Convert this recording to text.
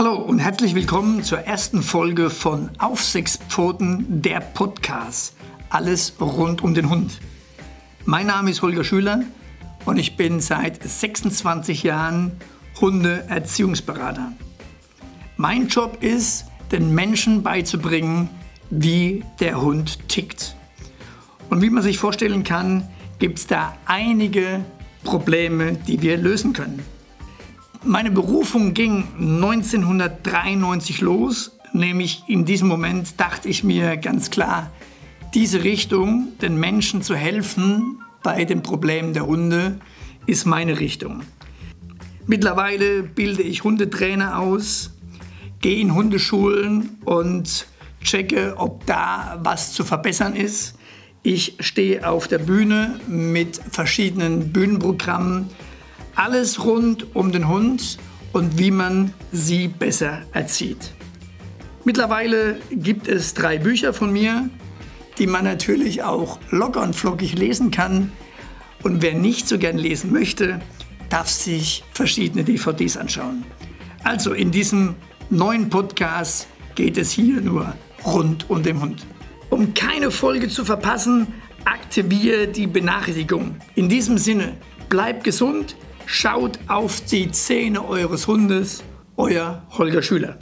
Herzlich willkommen zur ersten Folge von Auf sechs Pfoten, der Podcast. Alles rund um den Hund. Mein Name ist Holger Schüler und ich bin seit 26 Jahren Hundeerziehungsberater. Mein Job ist, den Menschen beizubringen, wie der Hund tickt. Und wie man sich vorstellen kann, gibt es da einige Probleme, die wir lösen können. Meine Berufung ging 1993 los, nämlich in diesem Moment dachte ich mir ganz klar, diese Richtung, den Menschen zu helfen bei den Problemen der Hunde, ist meine Richtung. Mittlerweile bilde ich Hundetrainer aus, gehe in Hundeschulen und checke, ob da was zu verbessern ist. Ich stehe auf der Bühne mit verschiedenen Bühnenprogrammen, alles rund um den Hund und wie man sie besser erzieht. Mittlerweile gibt es drei Bücher von mir, die man natürlich auch locker und flockig lesen kann. Und wer nicht so gern lesen möchte, darf sich verschiedene DVDs anschauen. Also in diesem neuen Podcast geht es hier nur rund um den Hund. Um keine Folge zu verpassen, aktiviere die Benachrichtigung. In diesem Sinne, bleib gesund, Schaut auf die Zähne eures Hundes, euer Holger Schüler.